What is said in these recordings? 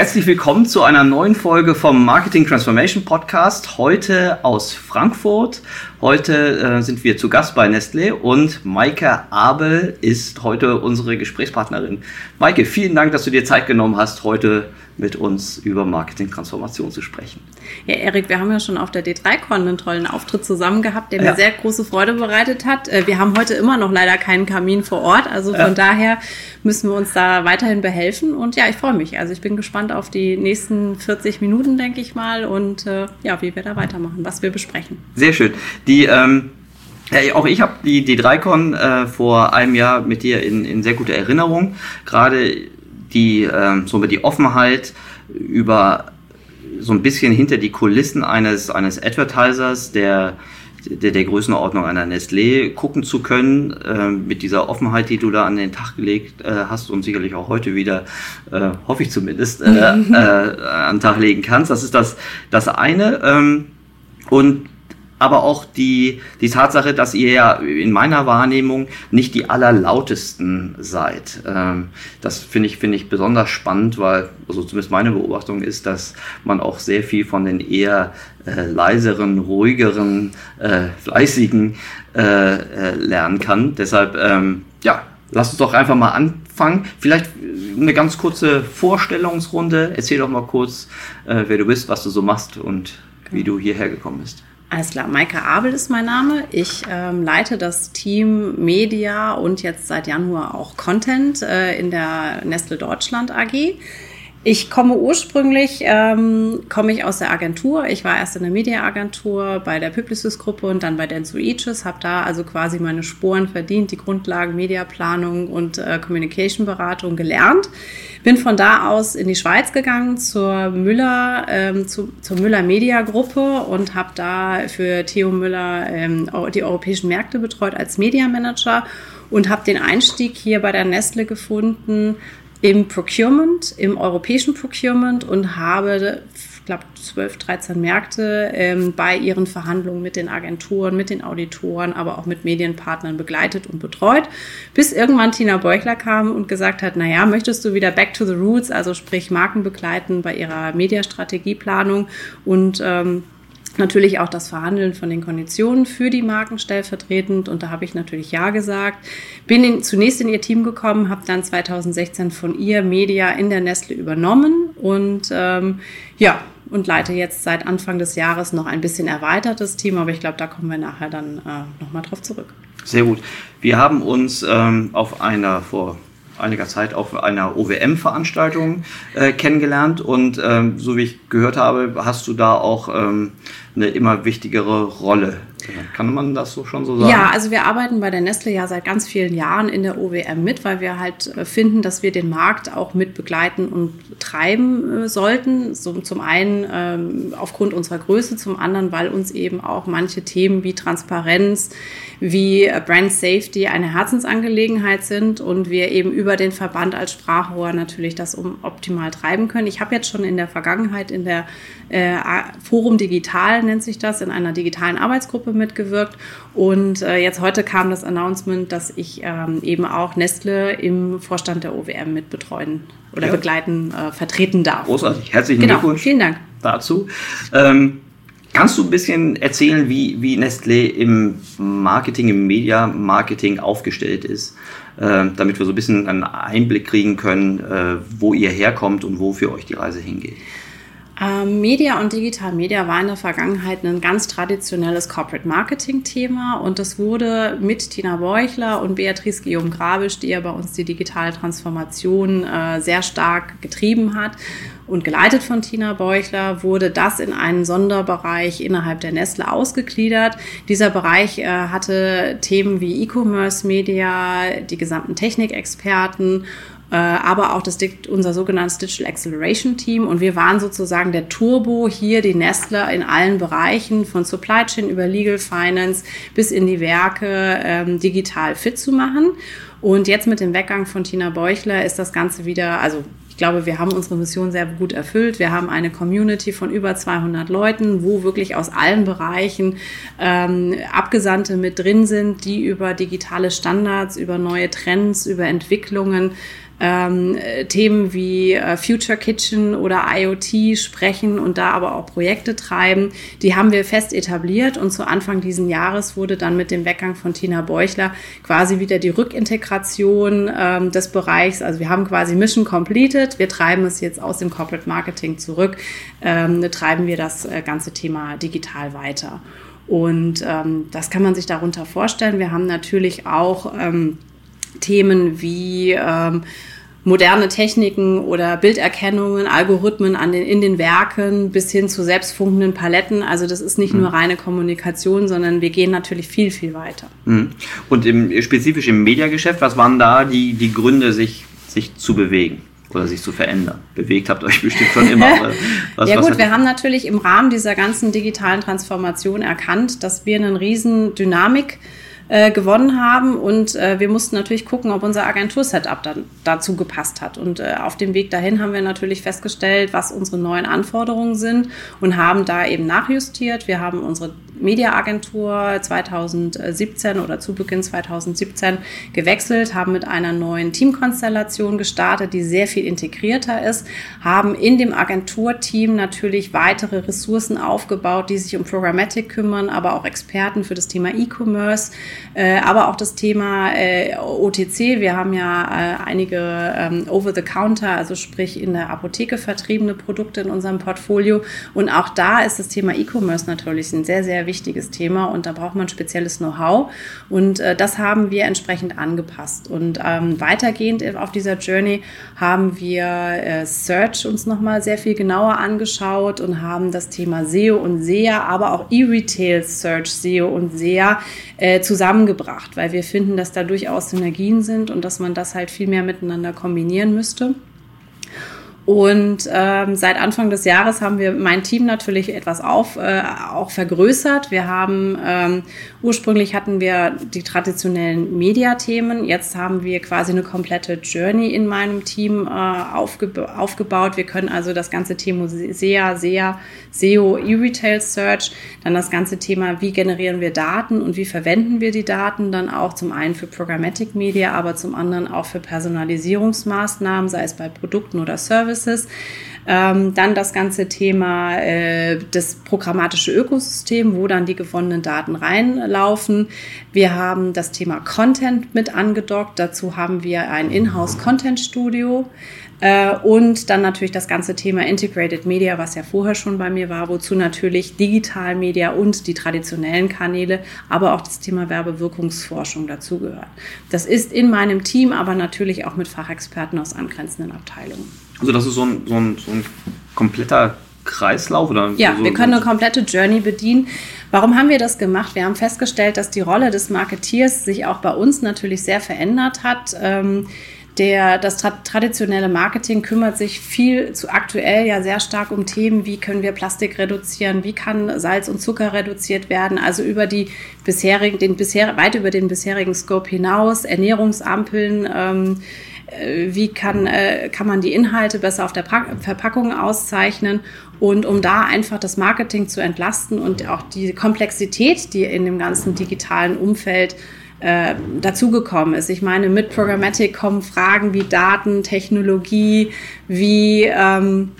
Herzlich willkommen zu einer neuen Folge vom Marketing Transformation Podcast. Heute aus Frankfurt. Heute äh, sind wir zu Gast bei Nestlé und Maike Abel ist heute unsere Gesprächspartnerin. Maike, vielen Dank, dass du dir Zeit genommen hast, heute mit uns über Marketing-Transformation zu sprechen. Ja, Erik, wir haben ja schon auf der D3Con einen tollen Auftritt zusammen gehabt, der ja. mir sehr große Freude bereitet hat. Äh, wir haben heute immer noch leider keinen Kamin vor Ort, also von ja. daher müssen wir uns da weiterhin behelfen. Und ja, ich freue mich. Also ich bin gespannt auf die nächsten 40 Minuten, denke ich mal, und äh, ja, wie wir da weitermachen, was wir besprechen. Sehr schön. Die ähm ja, auch ich habe die, die con äh, vor einem Jahr mit dir in, in sehr guter Erinnerung. Gerade die, äh, so die Offenheit über so ein bisschen hinter die Kulissen eines, eines Advertisers, der, der, der Größenordnung einer Nestlé gucken zu können, äh, mit dieser Offenheit, die du da an den Tag gelegt äh, hast und sicherlich auch heute wieder, äh, hoffe ich zumindest, äh, äh, an den Tag legen kannst. Das ist das, das eine. Ähm, und aber auch die, die Tatsache, dass ihr ja in meiner Wahrnehmung nicht die allerlautesten seid. Ähm, das finde ich, finde ich besonders spannend, weil, also zumindest meine Beobachtung ist, dass man auch sehr viel von den eher äh, leiseren, ruhigeren, äh, fleißigen äh, äh lernen kann. Deshalb, ähm, ja, lass uns doch einfach mal anfangen. Vielleicht eine ganz kurze Vorstellungsrunde. Erzähl doch mal kurz, äh, wer du bist, was du so machst und wie du hierher gekommen bist. Alles klar, Maike Abel ist mein Name. Ich ähm, leite das Team Media und jetzt seit Januar auch Content äh, in der Nestle Deutschland AG. Ich komme ursprünglich, ähm, komme ich aus der Agentur. Ich war erst in der Mediaagentur bei der Publicis-Gruppe und dann bei Denso Aegis, habe da also quasi meine Sporen verdient, die Grundlagen Mediaplanung und äh, Communication-Beratung gelernt. Bin von da aus in die Schweiz gegangen zur Müller, ähm, zu, zur Müller Media Gruppe und habe da für Theo Müller ähm, die europäischen Märkte betreut als Media Manager und habe den Einstieg hier bei der Nestle gefunden im Procurement, im europäischen Procurement und habe, ich glaube, 12, 13 Märkte ähm, bei ihren Verhandlungen mit den Agenturen, mit den Auditoren, aber auch mit Medienpartnern begleitet und betreut, bis irgendwann Tina Beuchler kam und gesagt hat, naja, möchtest du wieder back to the roots, also sprich Marken begleiten bei ihrer Mediastrategieplanung? Und ähm, natürlich auch das Verhandeln von den Konditionen für die Marken stellvertretend. Und da habe ich natürlich Ja gesagt. Bin in, zunächst in ihr Team gekommen, habe dann 2016 von ihr Media in der Nestle übernommen und ähm, ja, und leite jetzt seit Anfang des Jahres noch ein bisschen erweitertes Team, aber ich glaube, da kommen wir nachher dann äh, nochmal drauf zurück. Sehr gut. Wir haben uns ähm, auf einer vor einiger Zeit auf einer OWM-Veranstaltung äh, kennengelernt und ähm, so wie ich gehört habe, hast du da auch ähm, eine immer wichtigere Rolle. Kann man das so schon so sagen? Ja, also wir arbeiten bei der Nestle ja seit ganz vielen Jahren in der OWM mit, weil wir halt äh, finden, dass wir den Markt auch mit begleiten und treiben äh, sollten. So, zum einen ähm, aufgrund unserer Größe, zum anderen, weil uns eben auch manche Themen wie Transparenz, wie äh, Brand Safety eine Herzensangelegenheit sind und wir eben über den Verband als Sprachrohr natürlich das um optimal treiben können. Ich habe jetzt schon in der Vergangenheit in der äh, Forum Digital nennt sich das, in einer digitalen Arbeitsgruppe mitgewirkt. Und äh, jetzt heute kam das Announcement, dass ich ähm, eben auch Nestle im Vorstand der OWM mitbetreuen oder ja. begleiten, äh, vertreten darf. Großartig. Herzlichen genau. Glückwunsch. Vielen Dank. Dazu. Ähm, Kannst du ein bisschen erzählen, wie, wie Nestlé im Marketing, im Media-Marketing aufgestellt ist, äh, damit wir so ein bisschen einen Einblick kriegen können, äh, wo ihr herkommt und wo für euch die Reise hingeht? Ähm, Media und Digital Media war in der Vergangenheit ein ganz traditionelles Corporate Marketing Thema und das wurde mit Tina Beuchler und Beatrice Guillaume Grabisch, die ja bei uns die digitale Transformation äh, sehr stark getrieben hat und geleitet von Tina Beuchler, wurde das in einen Sonderbereich innerhalb der Nestle ausgegliedert. Dieser Bereich äh, hatte Themen wie E-Commerce Media, die gesamten Technikexperten äh, aber auch das, unser sogenanntes Digital Acceleration Team. Und wir waren sozusagen der Turbo hier, die Nestle in allen Bereichen von Supply Chain über Legal Finance bis in die Werke ähm, digital fit zu machen. Und jetzt mit dem Weggang von Tina Beuchler ist das Ganze wieder, also glaube, wir haben unsere Mission sehr gut erfüllt. Wir haben eine Community von über 200 Leuten, wo wirklich aus allen Bereichen ähm, Abgesandte mit drin sind, die über digitale Standards, über neue Trends, über Entwicklungen ähm, Themen wie äh, Future Kitchen oder IoT sprechen und da aber auch Projekte treiben. Die haben wir fest etabliert und zu Anfang diesen Jahres wurde dann mit dem Weggang von Tina Beuchler quasi wieder die Rückintegration ähm, des Bereichs. Also wir haben quasi Mission completed. Wir treiben es jetzt aus dem Corporate Marketing zurück, ähm, treiben wir das äh, ganze Thema digital weiter. Und ähm, das kann man sich darunter vorstellen. Wir haben natürlich auch ähm, Themen wie ähm, moderne Techniken oder Bilderkennungen, Algorithmen an den, in den Werken bis hin zu selbstfunkenden Paletten. Also das ist nicht mhm. nur reine Kommunikation, sondern wir gehen natürlich viel, viel weiter. Mhm. Und im, spezifisch im Mediageschäft, was waren da die, die Gründe, sich, sich zu bewegen? oder sich zu verändern. Bewegt habt ihr euch bestimmt schon immer. Was, ja gut, wir haben natürlich im Rahmen dieser ganzen digitalen Transformation erkannt, dass wir einen riesen Dynamik äh, gewonnen haben. Und äh, wir mussten natürlich gucken, ob unser Agentursetup dann dazu gepasst hat. Und äh, auf dem Weg dahin haben wir natürlich festgestellt, was unsere neuen Anforderungen sind und haben da eben nachjustiert. Wir haben unsere Mediaagentur 2017 oder zu Beginn 2017 gewechselt, haben mit einer neuen Teamkonstellation gestartet, die sehr viel integrierter ist, haben in dem Agenturteam natürlich weitere Ressourcen aufgebaut, die sich um Programmatic kümmern, aber auch Experten für das Thema E-Commerce, aber auch das Thema äh, OTC. Wir haben ja äh, einige ähm, Over-the-Counter, also sprich in der Apotheke vertriebene Produkte in unserem Portfolio. Und auch da ist das Thema E-Commerce natürlich ein sehr, sehr wichtiges Thema und da braucht man spezielles Know-how. Und äh, das haben wir entsprechend angepasst. Und ähm, weitergehend auf dieser Journey haben wir äh, Search uns nochmal sehr viel genauer angeschaut und haben das Thema SEO und SEA, aber auch E-Retail Search, SEO und SEA äh, zusammengebracht, weil wir finden, dass da durchaus Synergien sind und dass man das halt viel mehr miteinander kombinieren müsste. Und ähm, seit Anfang des Jahres haben wir mein Team natürlich etwas auf, äh, auch vergrößert. Wir haben ähm, ursprünglich hatten wir die traditionellen Mediathemen. Jetzt haben wir quasi eine komplette Journey in meinem Team äh, aufge aufgebaut. Wir können also das ganze Thema SEA, SEA, SEO, E-Retail Search, dann das ganze Thema, wie generieren wir Daten und wie verwenden wir die Daten, dann auch zum einen für Programmatic Media, aber zum anderen auch für Personalisierungsmaßnahmen, sei es bei Produkten oder Services. Ähm, dann das ganze Thema äh, das programmatische Ökosystem, wo dann die gewonnenen Daten reinlaufen. Wir haben das Thema Content mit angedockt. Dazu haben wir ein Inhouse Content Studio. Äh, und dann natürlich das ganze Thema Integrated Media, was ja vorher schon bei mir war, wozu natürlich Digital Media und die traditionellen Kanäle, aber auch das Thema Werbewirkungsforschung dazugehört. Das ist in meinem Team, aber natürlich auch mit Fachexperten aus angrenzenden Abteilungen. Also das ist so ein, so ein, so ein kompletter Kreislauf oder ja, so, wir können eine komplette Journey bedienen. Warum haben wir das gemacht? Wir haben festgestellt, dass die Rolle des Marketeers sich auch bei uns natürlich sehr verändert hat. Ähm, der, das tra traditionelle Marketing kümmert sich viel zu aktuell ja sehr stark um Themen, wie können wir Plastik reduzieren, wie kann Salz und Zucker reduziert werden, also über die bisherigen, den bisher, weit über den bisherigen Scope hinaus, Ernährungsampeln, ähm, äh, wie kann, äh, kann man die Inhalte besser auf der Verpackung auszeichnen und um da einfach das Marketing zu entlasten und auch die Komplexität, die in dem ganzen digitalen Umfeld äh, dazugekommen ist. Ich meine, mit Programmatic kommen Fragen wie Daten, Technologie, wie ähm,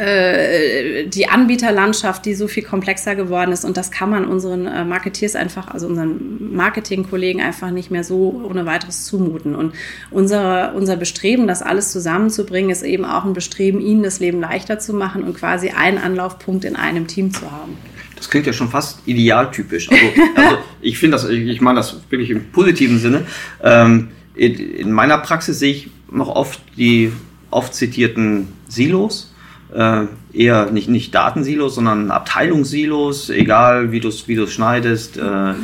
äh, die Anbieterlandschaft, die so viel komplexer geworden ist. Und das kann man unseren äh, Marketeers einfach, also unseren Marketingkollegen einfach nicht mehr so ohne weiteres zumuten. Und unser, unser Bestreben, das alles zusammenzubringen, ist eben auch ein Bestreben, ihnen das Leben leichter zu machen und quasi einen Anlaufpunkt in einem Team zu haben. Das klingt ja schon fast idealtypisch. Also, also ich finde das, ich meine das wirklich im positiven Sinne. Ähm, in, in meiner Praxis sehe ich noch oft die oft zitierten Silos äh, eher nicht, nicht Datensilos, sondern Abteilungssilos, egal wie du es wie schneidest, äh,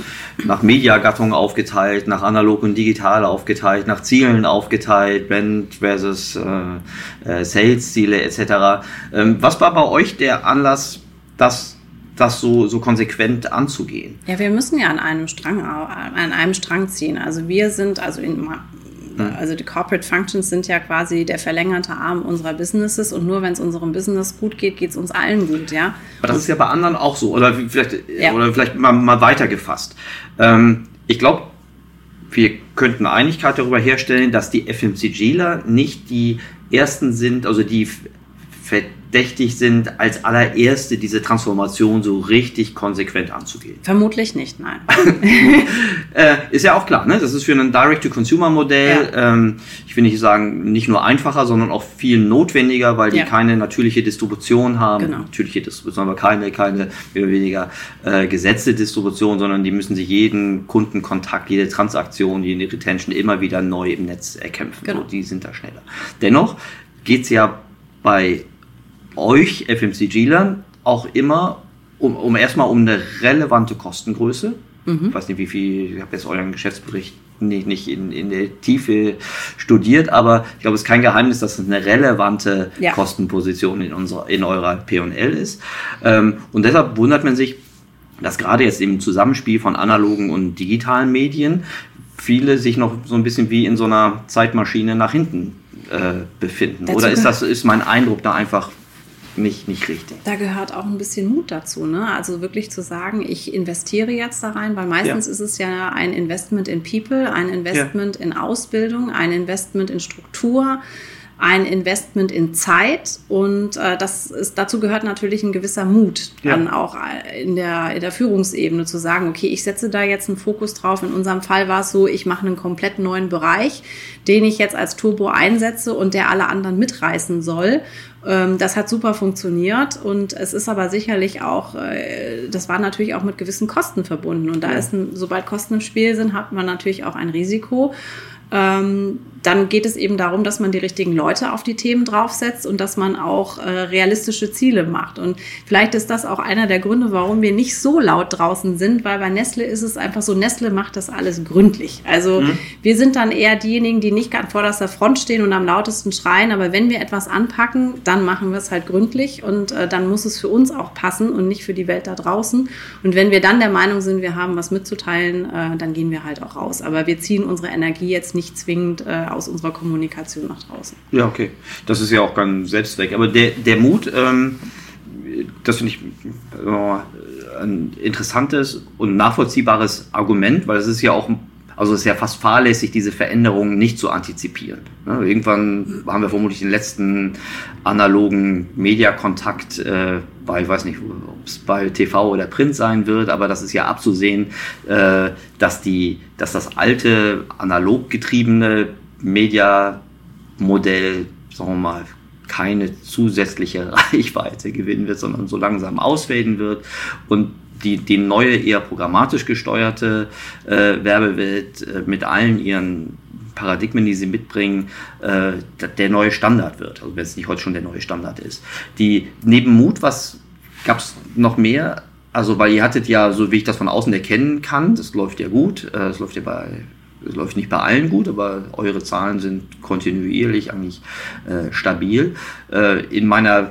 nach Mediagattung aufgeteilt, nach analog und digital aufgeteilt, nach Zielen aufgeteilt, Brand versus äh, äh, Sales-Ziele etc. Ähm, was war bei euch der Anlass, das das so, so konsequent anzugehen. Ja, wir müssen ja an einem Strang, an einem Strang ziehen. Also wir sind, also in, also die Corporate Functions sind ja quasi der verlängerte Arm unserer Businesses und nur wenn es unserem Business gut geht, geht es uns allen gut, ja. Aber das ist ja bei anderen auch so. Oder vielleicht, ja. oder vielleicht mal, mal weitergefasst. Ähm, ich glaube, wir könnten Einigkeit darüber herstellen, dass die FMCGler nicht die ersten sind, also die verdächtig sind, als allererste diese Transformation so richtig konsequent anzugehen. Vermutlich nicht, nein. äh, ist ja auch klar, ne? das ist für ein Direct-to-Consumer-Modell, ja. ähm, ich will nicht sagen, nicht nur einfacher, sondern auch viel notwendiger, weil die ja. keine natürliche Distribution haben. Genau. Natürliche Distribution, aber keine, keine mehr oder weniger äh, gesetzte Distribution, sondern die müssen sich jeden Kundenkontakt, jede Transaktion, jede Retention immer wieder neu im Netz erkämpfen. Genau. So, die sind da schneller. Dennoch geht es ja bei euch FMCG-Lern auch immer um, um erstmal um eine relevante Kostengröße. Mhm. Ich weiß nicht, wie viel, ich habe jetzt euren Geschäftsbericht nicht, nicht in, in der Tiefe studiert, aber ich glaube, es ist kein Geheimnis, dass es eine relevante ja. Kostenposition in, unserer, in eurer P&L ist. Ähm, und deshalb wundert man sich, dass gerade jetzt im Zusammenspiel von analogen und digitalen Medien viele sich noch so ein bisschen wie in so einer Zeitmaschine nach hinten äh, befinden. Dazu Oder ist das ist mein Eindruck da einfach nicht, nicht richtig. Da gehört auch ein bisschen Mut dazu. Ne? Also wirklich zu sagen, ich investiere jetzt da rein, weil meistens ja. ist es ja ein Investment in People, ein Investment ja. in Ausbildung, ein Investment in Struktur ein Investment in Zeit und äh, das ist, dazu gehört natürlich ein gewisser Mut, ja. dann auch äh, in der, in der Führungsebene zu sagen, okay, ich setze da jetzt einen Fokus drauf. In unserem Fall war es so, ich mache einen komplett neuen Bereich, den ich jetzt als Turbo einsetze und der alle anderen mitreißen soll. Ähm, das hat super funktioniert und es ist aber sicherlich auch, äh, das war natürlich auch mit gewissen Kosten verbunden und da ja. ist, ein, sobald Kosten im Spiel sind, hat man natürlich auch ein Risiko. Ähm, dann geht es eben darum, dass man die richtigen Leute auf die Themen draufsetzt und dass man auch äh, realistische Ziele macht. Und vielleicht ist das auch einer der Gründe, warum wir nicht so laut draußen sind, weil bei Nestle ist es einfach so, Nestle macht das alles gründlich. Also mhm. wir sind dann eher diejenigen, die nicht an vorderster Front stehen und am lautesten schreien, aber wenn wir etwas anpacken, dann machen wir es halt gründlich und äh, dann muss es für uns auch passen und nicht für die Welt da draußen. Und wenn wir dann der Meinung sind, wir haben was mitzuteilen, äh, dann gehen wir halt auch raus. Aber wir ziehen unsere Energie jetzt nicht zwingend äh, aus unserer Kommunikation nach draußen. Ja, okay. Das ist ja auch ganz Selbstzweck. Aber der, der Mut, ähm, das finde ich äh, ein interessantes und nachvollziehbares Argument, weil es ist ja auch also es ist ja fast fahrlässig, diese Veränderungen nicht zu antizipieren. Ne? Irgendwann haben wir vermutlich den letzten analogen Mediakontakt äh, bei, ich weiß nicht, ob es bei TV oder Print sein wird, aber das ist ja abzusehen, äh, dass, die, dass das alte, analog getriebene Media-Modell, sagen wir mal, keine zusätzliche Reichweite gewinnen wird, sondern so langsam ausfaden wird und die, die neue, eher programmatisch gesteuerte äh, Werbewelt äh, mit allen ihren Paradigmen, die sie mitbringen, äh, der neue Standard wird. Also wenn es nicht heute schon der neue Standard ist. Die neben Mut, was gab es noch mehr? Also, weil ihr hattet ja, so wie ich das von außen erkennen kann, das läuft ja gut, äh, es läuft ja bei es läuft nicht bei allen gut, aber eure Zahlen sind kontinuierlich eigentlich äh, stabil. Äh, in meiner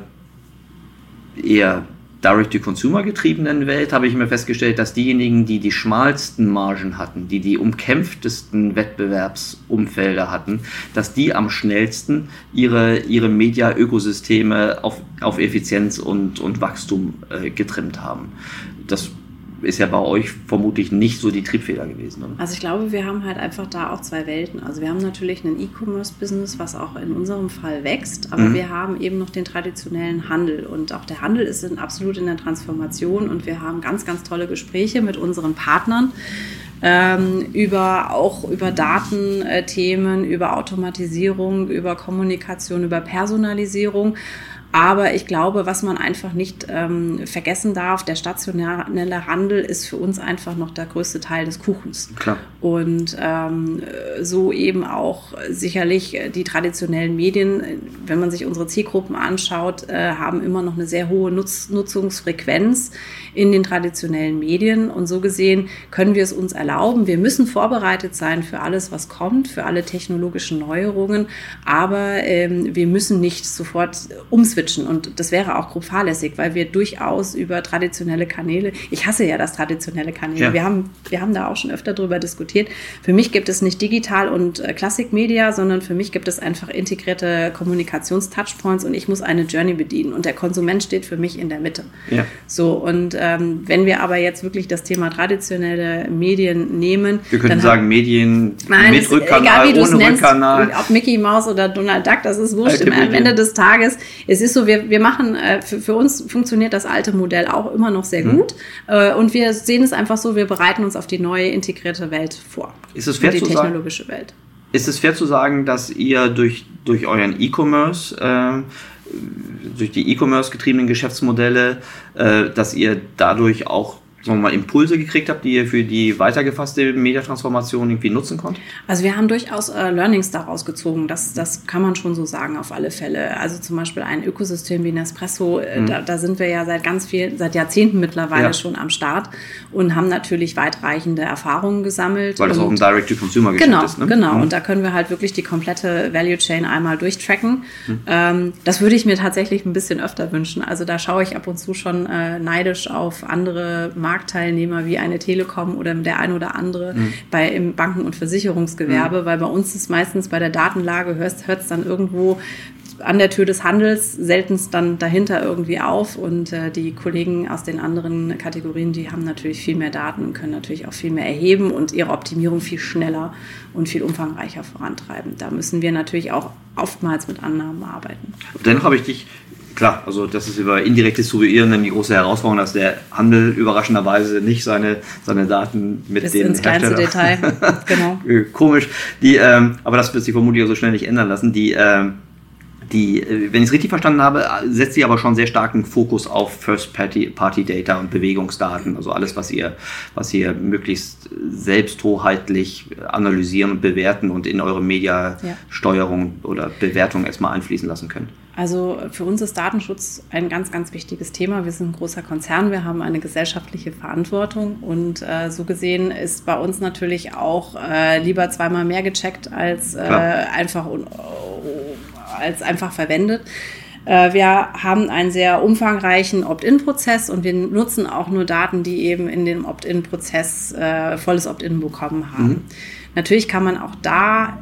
eher Direct-to-Consumer getriebenen Welt habe ich mir festgestellt, dass diejenigen, die die schmalsten Margen hatten, die die umkämpftesten Wettbewerbsumfelder hatten, dass die am schnellsten ihre, ihre Media-Ökosysteme auf, auf Effizienz und, und Wachstum äh, getrimmt haben. Das ist ja bei euch vermutlich nicht so die Triebfeder gewesen. Oder? Also ich glaube, wir haben halt einfach da auch zwei Welten. Also wir haben natürlich ein E-Commerce-Business, was auch in unserem Fall wächst, aber mhm. wir haben eben noch den traditionellen Handel und auch der Handel ist in, absolut in der Transformation und wir haben ganz, ganz tolle Gespräche mit unseren Partnern. Ähm, über auch über Datenthemen, über Automatisierung, über Kommunikation, über Personalisierung. Aber ich glaube, was man einfach nicht ähm, vergessen darf, der stationäre Handel ist für uns einfach noch der größte Teil des Kuchens. Klar. Und ähm, so eben auch sicherlich die traditionellen Medien, wenn man sich unsere Zielgruppen anschaut, äh, haben immer noch eine sehr hohe Nutz Nutzungsfrequenz in den traditionellen Medien. Und so gesehen können wir es uns erlauben. Wir müssen vorbereitet sein für alles, was kommt, für alle technologischen Neuerungen. Aber ähm, wir müssen nicht sofort umswitchen. Und das wäre auch grob fahrlässig, weil wir durchaus über traditionelle Kanäle, ich hasse ja das traditionelle Kanäle. Ja. Wir, haben, wir haben da auch schon öfter drüber diskutiert. Für mich gibt es nicht digital und äh, Klassikmedia, sondern für mich gibt es einfach integrierte Kommunikations-Touchpoints und ich muss eine Journey bedienen. Und der Konsument steht für mich in der Mitte. Ja. So, und ähm, wenn wir aber jetzt wirklich das Thema traditionelle Medien nehmen. Wir können sagen, Medien nein, mit Rückkanal, egal, ohne nennst, Rückkanal. Ob Mickey Mouse oder Donald Duck, das ist wurscht. Am Ende des Tages, es ist so, wir, wir machen, äh, für, für uns funktioniert das alte Modell auch immer noch sehr mhm. gut. Äh, und wir sehen es einfach so, wir bereiten uns auf die neue integrierte Welt vor. Ist es fair die zu technologische sagen, Welt. Ist es fair zu sagen, dass ihr durch, durch euren E-Commerce äh, durch die E-Commerce getriebenen Geschäftsmodelle, äh, dass ihr dadurch auch sagen wir mal, Impulse gekriegt habt, die ihr für die weitergefasste Mediatransformation irgendwie nutzen konnt? Also wir haben durchaus äh, Learnings daraus gezogen, das, das kann man schon so sagen auf alle Fälle. Also zum Beispiel ein Ökosystem wie Nespresso, äh, mhm. da, da, sind wir ja seit ganz viel, seit Jahrzehnten mittlerweile ja. schon am Start und haben natürlich weitreichende Erfahrungen gesammelt. Weil das auch ein Direct-to-Consumer-Geschäft genau, ist, ne? Genau, mhm. und da können wir halt wirklich die komplette Value Chain einmal durchtracken. Mhm. Ähm, das würde ich mir tatsächlich ein bisschen öfter wünschen. Also da schaue ich ab und zu schon äh, neidisch auf andere Marken Marktteilnehmer wie eine Telekom oder der ein oder andere mhm. bei im Banken- und Versicherungsgewerbe, mhm. weil bei uns ist meistens bei der Datenlage hört es dann irgendwo an der Tür des Handels, seltenst dann dahinter irgendwie auf. Und äh, die Kollegen aus den anderen Kategorien, die haben natürlich viel mehr Daten und können natürlich auch viel mehr erheben und ihre Optimierung viel schneller und viel umfangreicher vorantreiben. Da müssen wir natürlich auch oftmals mit Annahmen arbeiten. Dennoch habe ich dich klar, also das ist über indirektes Distribuieren die große Herausforderung, dass der Handel überraschenderweise nicht seine, seine Daten mit Bis den ins kleinste Detail, genau. Komisch. Die, ähm, aber das wird sich vermutlich auch so schnell nicht ändern lassen. Die, ähm, die, äh, wenn ich es richtig verstanden habe, setzt sie aber schon sehr starken Fokus auf First-Party-Data und Bewegungsdaten, also alles, was ihr, was ihr möglichst selbsthoheitlich analysieren und bewerten und in eure Mediasteuerung ja. oder Bewertung erstmal einfließen lassen könnt. Also für uns ist Datenschutz ein ganz, ganz wichtiges Thema. Wir sind ein großer Konzern, wir haben eine gesellschaftliche Verantwortung und äh, so gesehen ist bei uns natürlich auch äh, lieber zweimal mehr gecheckt als äh, einfach als einfach verwendet. Äh, wir haben einen sehr umfangreichen Opt-in-Prozess und wir nutzen auch nur Daten, die eben in dem Opt-in-Prozess äh, volles Opt-in bekommen haben. Mhm. Natürlich kann man auch da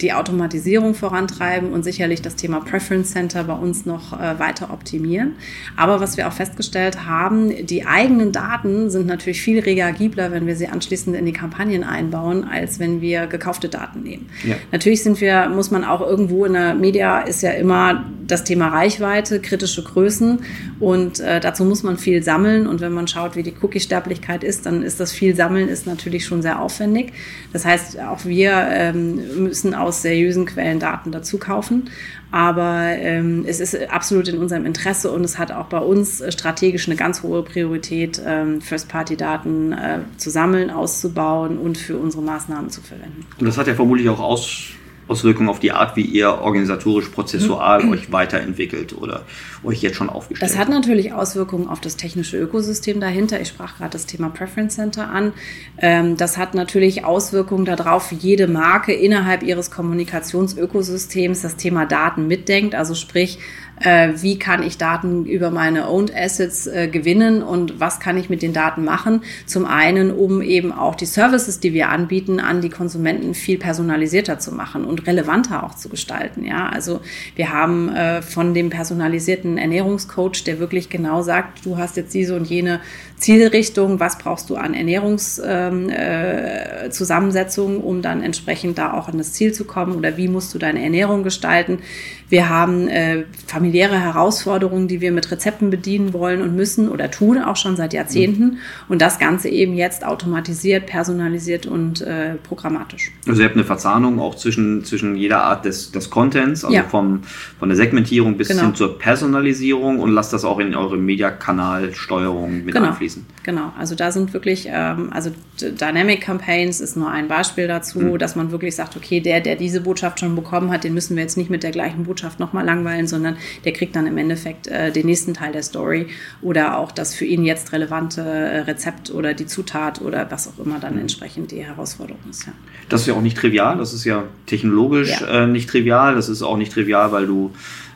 die Automatisierung vorantreiben und sicherlich das Thema Preference Center bei uns noch äh, weiter optimieren. Aber was wir auch festgestellt haben, die eigenen Daten sind natürlich viel reagibler, wenn wir sie anschließend in die Kampagnen einbauen, als wenn wir gekaufte Daten nehmen. Ja. Natürlich sind wir, muss man auch irgendwo in der Media ist ja immer das Thema Reichweite, kritische Größen und äh, dazu muss man viel sammeln und wenn man schaut, wie die Cookie-Sterblichkeit ist, dann ist das viel Sammeln ist natürlich schon sehr aufwendig. Das heißt, auch wir ähm, müssen auch aus seriösen Quellen Daten dazu kaufen. Aber ähm, es ist absolut in unserem Interesse und es hat auch bei uns strategisch eine ganz hohe Priorität, ähm, First-Party-Daten äh, zu sammeln, auszubauen und für unsere Maßnahmen zu verwenden. Und das hat ja vermutlich auch aus Auswirkungen auf die Art, wie ihr organisatorisch, prozessual mhm. euch weiterentwickelt oder euch jetzt schon aufgestellt Das hat natürlich Auswirkungen auf das technische Ökosystem dahinter. Ich sprach gerade das Thema Preference Center an. Ähm, das hat natürlich Auswirkungen darauf, wie jede Marke innerhalb ihres Kommunikationsökosystems das Thema Daten mitdenkt. Also sprich, äh, wie kann ich Daten über meine Owned Assets äh, gewinnen und was kann ich mit den Daten machen. Zum einen, um eben auch die Services, die wir anbieten, an die Konsumenten viel personalisierter zu machen und relevanter auch zu gestalten. Ja, also wir haben äh, von dem personalisierten Ernährungscoach, der wirklich genau sagt, du hast jetzt diese und jene Zielrichtung, was brauchst du an Ernährungszusammensetzung, ähm, äh, um dann entsprechend da auch an das Ziel zu kommen oder wie musst du deine Ernährung gestalten. Wir haben äh, familiäre Herausforderungen, die wir mit Rezepten bedienen wollen und müssen oder tun, auch schon seit Jahrzehnten. Mhm. Und das Ganze eben jetzt automatisiert, personalisiert und äh, programmatisch. Also ihr habt eine Verzahnung auch zwischen, zwischen jeder Art des, des Contents, also ja. vom, von der Segmentierung bis genau. hin zur Personalisierung und lasst das auch in eure Mediakanalsteuerung mit genau. einfließen. Genau, also da sind wirklich, ähm, also Dynamic Campaigns ist nur ein Beispiel dazu, mhm. dass man wirklich sagt, okay, der, der diese Botschaft schon bekommen hat, den müssen wir jetzt nicht mit der gleichen Botschaft Botschaft nochmal langweilen, sondern der kriegt dann im Endeffekt äh, den nächsten Teil der Story oder auch das für ihn jetzt relevante äh, Rezept oder die Zutat oder was auch immer dann mhm. entsprechend die Herausforderung ist. Ja. Das ist ja auch nicht trivial, das ist ja technologisch ja. Äh, nicht trivial, das ist auch nicht trivial, weil du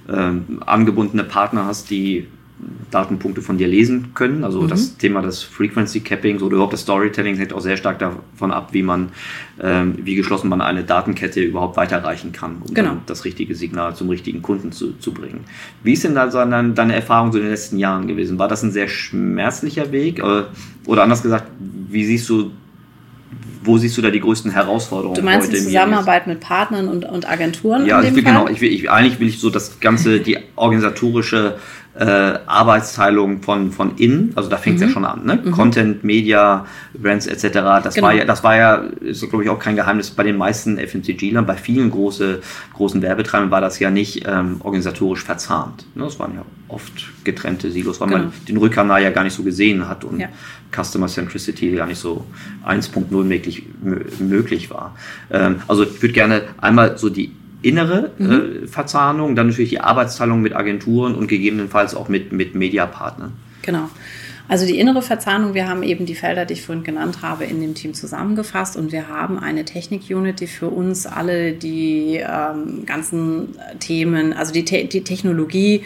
ähm, angebundene Partner hast, die Datenpunkte von dir lesen können. Also mhm. das Thema des Frequency Cappings oder überhaupt des Storytellings hängt auch sehr stark davon ab, wie man, ähm, wie geschlossen man eine Datenkette überhaupt weiterreichen kann, um genau. das richtige Signal zum richtigen Kunden zu, zu bringen. Wie ist denn da so deine, deine Erfahrung so in den letzten Jahren gewesen? War das ein sehr schmerzlicher Weg? Oder, oder anders gesagt, wie siehst du wo siehst du da die größten Herausforderungen? Du meinst die Zusammenarbeit mit Partnern und, und Agenturen? Ja, ich will, genau. Ich will, ich, eigentlich will ich so das ganze, die organisatorische äh, Arbeitsteilung von, von innen, also da fängt es mhm. ja schon an, ne? Mhm. Content, Media, Brands etc. Das genau. war ja, das war ja, ist glaube ich auch kein Geheimnis, bei den meisten FMCG-Lern, bei vielen große, großen Werbetreibern war das ja nicht ähm, organisatorisch verzahnt. Ne? Das waren ja oft getrennte Silos, weil genau. man den Rückkanal ja gar nicht so gesehen hat und ja. Customer Centricity gar nicht so 1.0 möglich, möglich war. Ähm, also ich würde gerne einmal so die innere mhm. äh, Verzahnung, dann natürlich die Arbeitsteilung mit Agenturen und gegebenenfalls auch mit, mit Mediapartnern. Genau. Also die innere Verzahnung, wir haben eben die Felder, die ich vorhin genannt habe, in dem Team zusammengefasst und wir haben eine Technik-Unit, die für uns alle die ähm, ganzen Themen, also die, Te die Technologie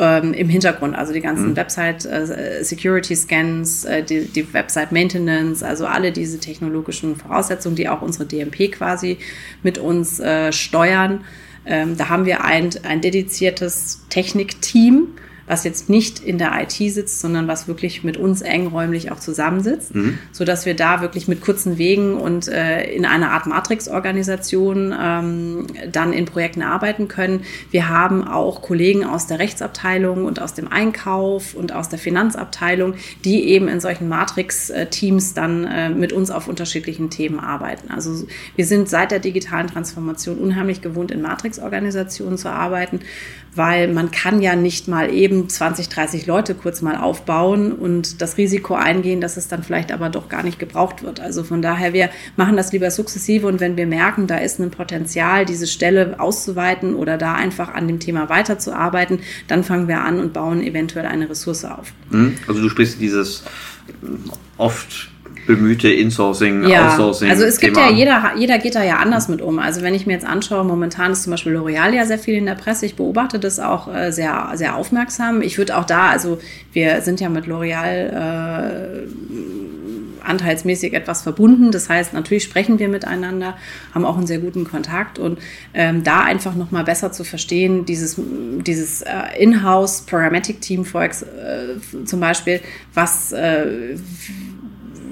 ähm, im Hintergrund, also die ganzen mhm. Website-Security-Scans, äh, äh, die, die Website-Maintenance, also alle diese technologischen Voraussetzungen, die auch unsere DMP quasi mit uns äh, steuern. Ähm, da haben wir ein, ein dediziertes Technikteam, was jetzt nicht in der IT sitzt, sondern was wirklich mit uns eng räumlich auch zusammensitzt, mhm. so dass wir da wirklich mit kurzen Wegen und äh, in einer Art Matrix-Organisation ähm, dann in Projekten arbeiten können. Wir haben auch Kollegen aus der Rechtsabteilung und aus dem Einkauf und aus der Finanzabteilung, die eben in solchen Matrix-Teams dann äh, mit uns auf unterschiedlichen Themen arbeiten. Also wir sind seit der digitalen Transformation unheimlich gewohnt, in Matrix-Organisationen zu arbeiten, weil man kann ja nicht mal eben 20, 30 Leute kurz mal aufbauen und das Risiko eingehen, dass es dann vielleicht aber doch gar nicht gebraucht wird. Also von daher, wir machen das lieber sukzessive und wenn wir merken, da ist ein Potenzial, diese Stelle auszuweiten oder da einfach an dem Thema weiterzuarbeiten, dann fangen wir an und bauen eventuell eine Ressource auf. Mhm. Also du sprichst dieses oft bemühte Insourcing, ja, Outsourcing. Also es gibt Thema. ja, jeder, jeder geht da ja anders mit um. Also wenn ich mir jetzt anschaue, momentan ist zum Beispiel L'Oreal ja sehr viel in der Presse. Ich beobachte das auch äh, sehr, sehr aufmerksam. Ich würde auch da, also wir sind ja mit L'Oreal äh, anteilsmäßig etwas verbunden. Das heißt, natürlich sprechen wir miteinander, haben auch einen sehr guten Kontakt und ähm, da einfach nochmal besser zu verstehen, dieses, dieses äh, Inhouse Programmatic Team vor, äh, zum Beispiel, was äh,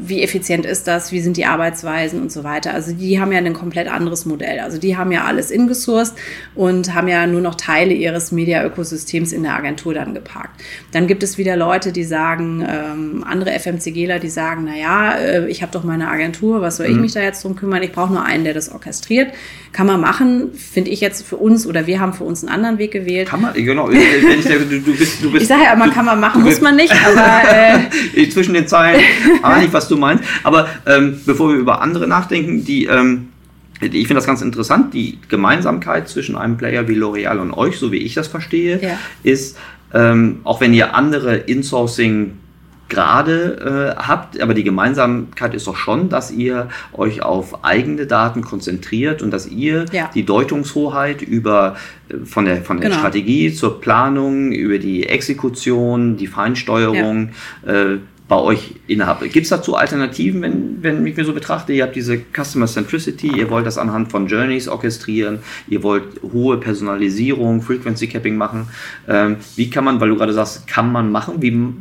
wie effizient ist das, wie sind die Arbeitsweisen und so weiter. Also die haben ja ein komplett anderes Modell. Also die haben ja alles ingesourced und haben ja nur noch Teile ihres Media-Ökosystems in der Agentur dann geparkt. Dann gibt es wieder Leute, die sagen, ähm, andere FMCGler, die sagen, na ja, äh, ich habe doch meine Agentur, was soll ich mhm. mich da jetzt drum kümmern? Ich brauche nur einen, der das orchestriert. Kann man machen, finde ich jetzt für uns oder wir haben für uns einen anderen Weg gewählt. Kann man, genau. ich, du, du bist, du bist, ich sage ja immer, kann man machen, muss man nicht, aber äh, zwischen den Zeilen ahne ich, was du meinst. Aber ähm, bevor wir über andere nachdenken, die ähm, ich finde das ganz interessant. Die Gemeinsamkeit zwischen einem Player wie L'Oreal und euch, so wie ich das verstehe, ja. ist, ähm, auch wenn ihr andere Insourcing gerade äh, habt, aber die Gemeinsamkeit ist doch schon, dass ihr euch auf eigene Daten konzentriert und dass ihr ja. die Deutungshoheit über äh, von der von der genau. Strategie zur Planung, über die Exekution, die Feinsteuerung ja. äh, bei euch innehabt. Gibt es dazu Alternativen, wenn, wenn ich mir so betrachte? Ihr habt diese Customer Centricity, ihr wollt das anhand von Journeys orchestrieren, ihr wollt hohe Personalisierung, Frequency Capping machen. Ähm, wie kann man, weil du gerade sagst, kann man machen, wie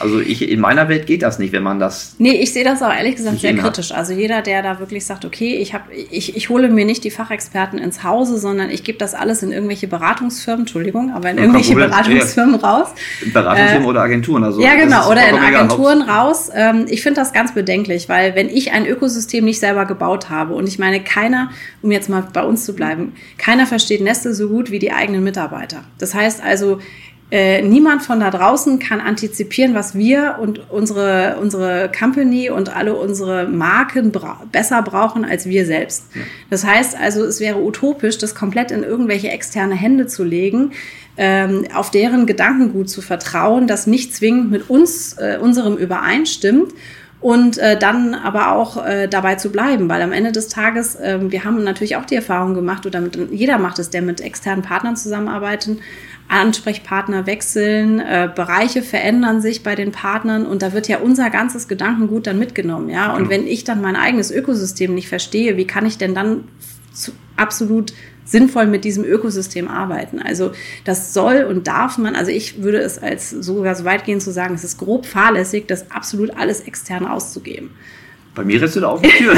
also ich, in meiner Welt geht das nicht, wenn man das. Nee, ich sehe das auch ehrlich gesagt sehr kritisch. Also jeder, der da wirklich sagt, okay, ich, hab, ich, ich hole mir nicht die Fachexperten ins Hause, sondern ich gebe das alles in irgendwelche Beratungsfirmen, Entschuldigung, aber in irgendwelche Beratungsfirmen raus. Beratungsfirmen äh, oder Agenturen. Also ja, genau, oder in Agenturen raus. Ähm, ich finde das ganz bedenklich, weil wenn ich ein Ökosystem nicht selber gebaut habe und ich meine, keiner, um jetzt mal bei uns zu bleiben, keiner versteht Neste so gut wie die eigenen Mitarbeiter. Das heißt also, äh, niemand von da draußen kann antizipieren, was wir und unsere, unsere Company und alle unsere Marken bra besser brauchen als wir selbst. Ja. Das heißt also, es wäre utopisch, das komplett in irgendwelche externe Hände zu legen, ähm, auf deren Gedankengut zu vertrauen, das nicht zwingend mit uns, äh, unserem übereinstimmt und äh, dann aber auch äh, dabei zu bleiben, weil am Ende des Tages, äh, wir haben natürlich auch die Erfahrung gemacht, oder mit, jeder macht es, der mit externen Partnern zusammenarbeitet, Ansprechpartner wechseln, äh, Bereiche verändern sich bei den Partnern und da wird ja unser ganzes Gedankengut dann mitgenommen, ja. Und mhm. wenn ich dann mein eigenes Ökosystem nicht verstehe, wie kann ich denn dann absolut sinnvoll mit diesem Ökosystem arbeiten. Also das soll und darf man, also ich würde es als sogar so weit gehen zu sagen, es ist grob fahrlässig, das absolut alles extern auszugeben. Bei mir rennst du da auf die Tür.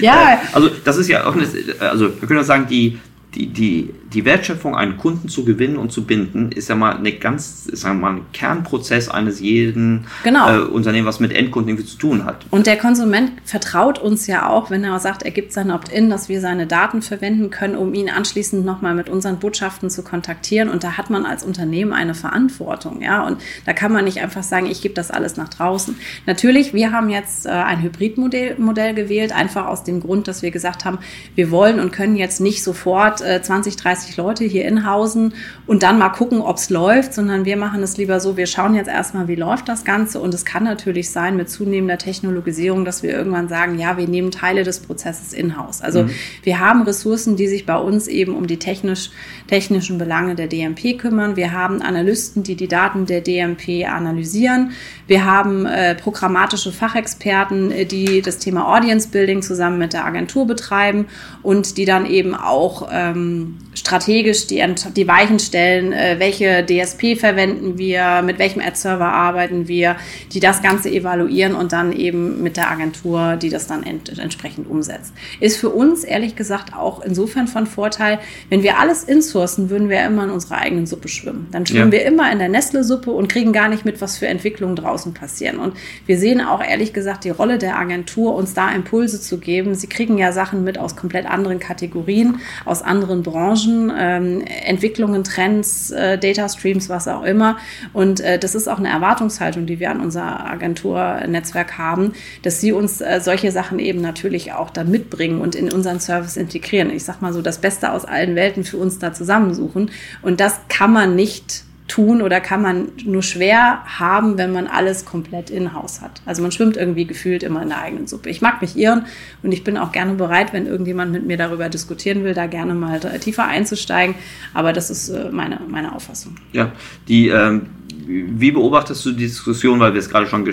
ja. Also das ist ja auch eine, also wir können auch sagen, die, die, die, die Wertschöpfung, einen Kunden zu gewinnen und zu binden, ist ja mal eine ganz, sagen wir mal, ein Kernprozess eines jeden genau. äh, Unternehmens, was mit Endkunden irgendwie zu tun hat. Und der Konsument vertraut uns ja auch, wenn er sagt, er gibt sein Opt-in, dass wir seine Daten verwenden können, um ihn anschließend nochmal mit unseren Botschaften zu kontaktieren. Und da hat man als Unternehmen eine Verantwortung, ja. Und da kann man nicht einfach sagen, ich gebe das alles nach draußen. Natürlich, wir haben jetzt äh, ein Hybridmodell Modell gewählt, einfach aus dem Grund, dass wir gesagt haben, wir wollen und können jetzt nicht sofort 20, 30 Leute hier inhausen und dann mal gucken, ob es läuft, sondern wir machen es lieber so, wir schauen jetzt erstmal, wie läuft das Ganze und es kann natürlich sein mit zunehmender Technologisierung, dass wir irgendwann sagen, ja, wir nehmen Teile des Prozesses in-house. Also mhm. wir haben Ressourcen, die sich bei uns eben um die technisch, technischen Belange der DMP kümmern. Wir haben Analysten, die die Daten der DMP analysieren. Wir haben äh, programmatische Fachexperten, äh, die das Thema Audience Building zusammen mit der Agentur betreiben und die dann eben auch ähm, strategisch die, die Weichen stellen, äh, welche DSP verwenden wir, mit welchem Ad-Server arbeiten wir, die das Ganze evaluieren und dann eben mit der Agentur, die das dann ent entsprechend umsetzt. Ist für uns ehrlich gesagt auch insofern von Vorteil, wenn wir alles insourcen, würden wir immer in unserer eigenen Suppe schwimmen. Dann schwimmen ja. wir immer in der Nestle-Suppe und kriegen gar nicht mit, was für Entwicklungen draußen passieren. Und wir sehen auch ehrlich gesagt die Rolle der Agentur, uns da Impulse zu geben. Sie kriegen ja Sachen mit aus komplett anderen Kategorien, aus anderen Branchen, ähm, Entwicklungen, Trends, äh, Data Streams, was auch immer. Und äh, das ist auch eine Erwartungshaltung, die wir an unser Agenturnetzwerk haben, dass sie uns äh, solche Sachen eben natürlich auch dann mitbringen und in unseren Service integrieren. Ich sag mal so, das Beste aus allen Welten für uns da zusammensuchen. Und das kann man nicht tun oder kann man nur schwer haben, wenn man alles komplett in-house hat. Also man schwimmt irgendwie gefühlt immer in der eigenen Suppe. Ich mag mich irren und ich bin auch gerne bereit, wenn irgendjemand mit mir darüber diskutieren will, da gerne mal tiefer einzusteigen. Aber das ist äh, meine, meine Auffassung. Ja, die, ähm, wie beobachtest du die Diskussion, weil wir es gerade schon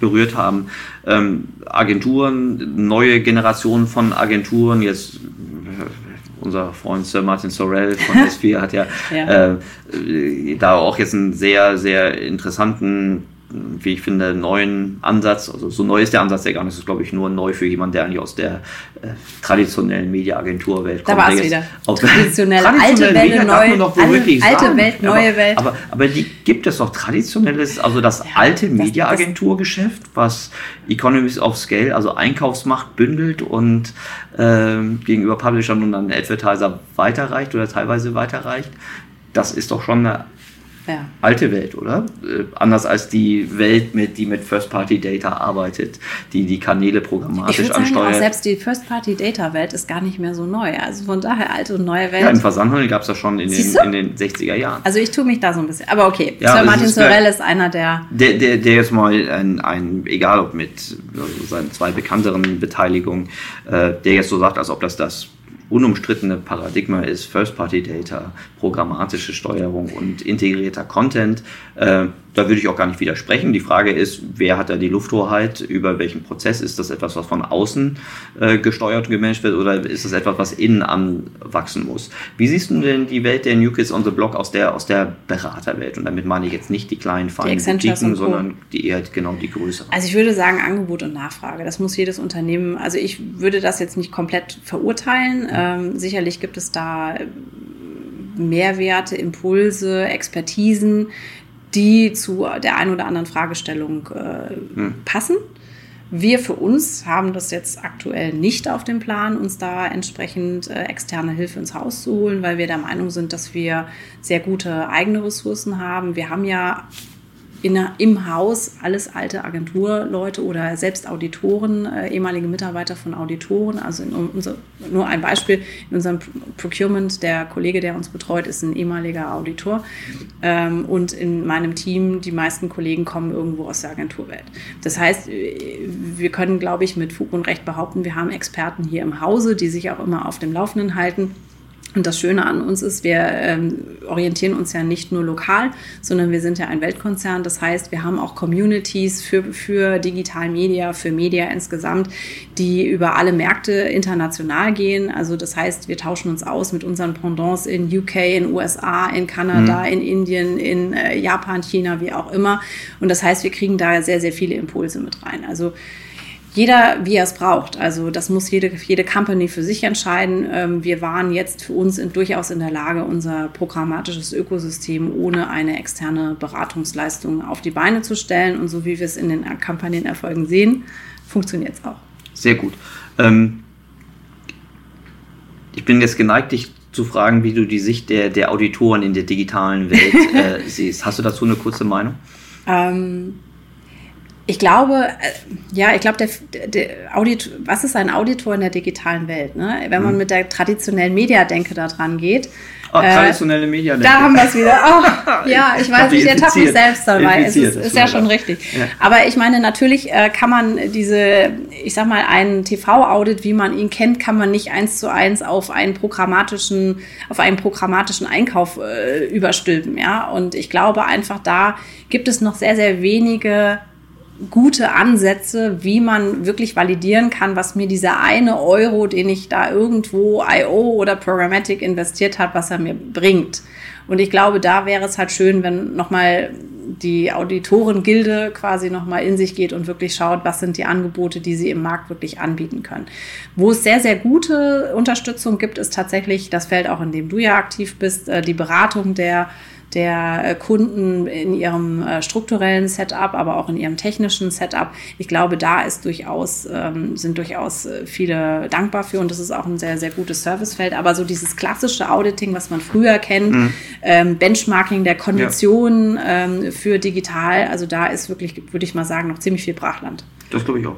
berührt haben, ähm, Agenturen, neue Generationen von Agenturen, jetzt unser Freund Sir Martin Sorrell von S4 hat ja, ja. Äh, da auch jetzt einen sehr, sehr interessanten wie ich finde, neuen Ansatz. Also so neu ist der Ansatz ja gar nicht. Das ist, glaube ich, nur neu für jemanden, der eigentlich aus der äh, traditionellen Mediaagenturwelt kommt. Da war es wieder. Traditionelle, alte Welt, neue, noch alte, alte Welt, neue Welt. Aber, aber, die gibt es doch traditionelles, also das ja, alte Mediaagenturgeschäft, was Economies of Scale, also Einkaufsmacht bündelt und ähm, gegenüber Publishern und dann Advertiser weiterreicht oder teilweise weiterreicht. Das ist doch schon eine ja. alte Welt, oder? Äh, anders als die Welt, mit, die mit First-Party-Data arbeitet, die die Kanäle programmatisch ich ansteuert. Sagen, auch selbst die First-Party-Data-Welt ist gar nicht mehr so neu. Also von daher alte und neue Welt. Ja, im Versandhandel gab es das schon in den, in den 60er Jahren. Also ich tue mich da so ein bisschen. Aber okay, ja, Sir Martin Sorrell ist einer der... Der, der, der jetzt mal ein, ein egal ob mit also seinen zwei bekannteren Beteiligungen, äh, der jetzt so sagt, als ob das das unumstrittene Paradigma ist First-Party-Data, programmatische Steuerung und integrierter Content. Äh, da würde ich auch gar nicht widersprechen. Die Frage ist, wer hat da die Lufthoheit, über welchen Prozess? Ist das etwas, was von außen äh, gesteuert und gemanagt wird oder ist das etwas, was innen anwachsen muss? Wie siehst du denn die Welt der New Kids on the Block aus der, aus der Beraterwelt? Und damit meine ich jetzt nicht die kleinen, feinen Boutiquen, sondern die eher genau die größeren. Also ich würde sagen Angebot und Nachfrage. Das muss jedes Unternehmen, also ich würde das jetzt nicht komplett verurteilen. Ähm, sicherlich gibt es da Mehrwerte, Impulse, Expertisen, die zu der einen oder anderen Fragestellung äh, hm. passen. Wir für uns haben das jetzt aktuell nicht auf dem Plan, uns da entsprechend äh, externe Hilfe ins Haus zu holen, weil wir der Meinung sind, dass wir sehr gute eigene Ressourcen haben. Wir haben ja in, im Haus alles alte Agenturleute oder selbst Auditoren, äh, ehemalige Mitarbeiter von Auditoren. Also unser, nur ein Beispiel, in unserem Procurement, der Kollege, der uns betreut, ist ein ehemaliger Auditor. Ähm, und in meinem Team, die meisten Kollegen kommen irgendwo aus der Agenturwelt. Das heißt, äh, wir können, glaube ich, mit Fug und Recht behaupten, wir haben Experten hier im Hause, die sich auch immer auf dem Laufenden halten und das Schöne an uns ist, wir ähm, orientieren uns ja nicht nur lokal, sondern wir sind ja ein Weltkonzern. Das heißt, wir haben auch Communities für, für Digital Media, für Media insgesamt, die über alle Märkte international gehen. Also das heißt, wir tauschen uns aus mit unseren Pendants in UK, in USA, in Kanada, mhm. in Indien, in äh, Japan, China, wie auch immer. Und das heißt, wir kriegen da sehr, sehr viele Impulse mit rein. Also jeder, wie er es braucht. Also das muss jede, jede Company für sich entscheiden. Ähm, wir waren jetzt für uns in, durchaus in der Lage, unser programmatisches Ökosystem ohne eine externe Beratungsleistung auf die Beine zu stellen. Und so wie wir es in den Kampagnenerfolgen sehen, funktioniert es auch. Sehr gut. Ähm, ich bin jetzt geneigt, dich zu fragen, wie du die Sicht der, der Auditoren in der digitalen Welt äh, siehst. Hast du dazu eine kurze Meinung? Ähm, ich glaube, äh, ja, ich glaube, der, der Audit, was ist ein Auditor in der digitalen Welt? Ne? Wenn man hm. mit der traditionellen Mediadenke da dran geht. Oh, traditionelle Mediadenke. Da haben wir es wieder. Oh, ja, ich weiß nicht, jetzt habe mich selbst dabei. Es ist, ist ja schon richtig. Ja. Aber ich meine, natürlich äh, kann man diese, ich sag mal, einen TV-Audit, wie man ihn kennt, kann man nicht eins zu eins auf einen programmatischen, auf einen programmatischen Einkauf äh, überstülpen. Ja, und ich glaube einfach, da gibt es noch sehr, sehr wenige gute Ansätze, wie man wirklich validieren kann, was mir dieser eine Euro, den ich da irgendwo IO oder Programmatic investiert hat, was er mir bringt. Und ich glaube, da wäre es halt schön, wenn nochmal die Auditorengilde quasi nochmal in sich geht und wirklich schaut, was sind die Angebote, die sie im Markt wirklich anbieten können. Wo es sehr, sehr gute Unterstützung gibt, ist tatsächlich das Feld auch, in dem du ja aktiv bist, äh, die Beratung der der äh, Kunden in ihrem äh, strukturellen Setup, aber auch in ihrem technischen Setup. Ich glaube, da ist durchaus, ähm, sind durchaus äh, viele dankbar für und das ist auch ein sehr, sehr gutes Servicefeld. Aber so dieses klassische Auditing, was man früher kennt, mhm. ähm, Benchmarking der Konditionen ja. ähm, für digital, also da ist wirklich, würde ich mal sagen, noch ziemlich viel Brachland. Das glaube ich auch.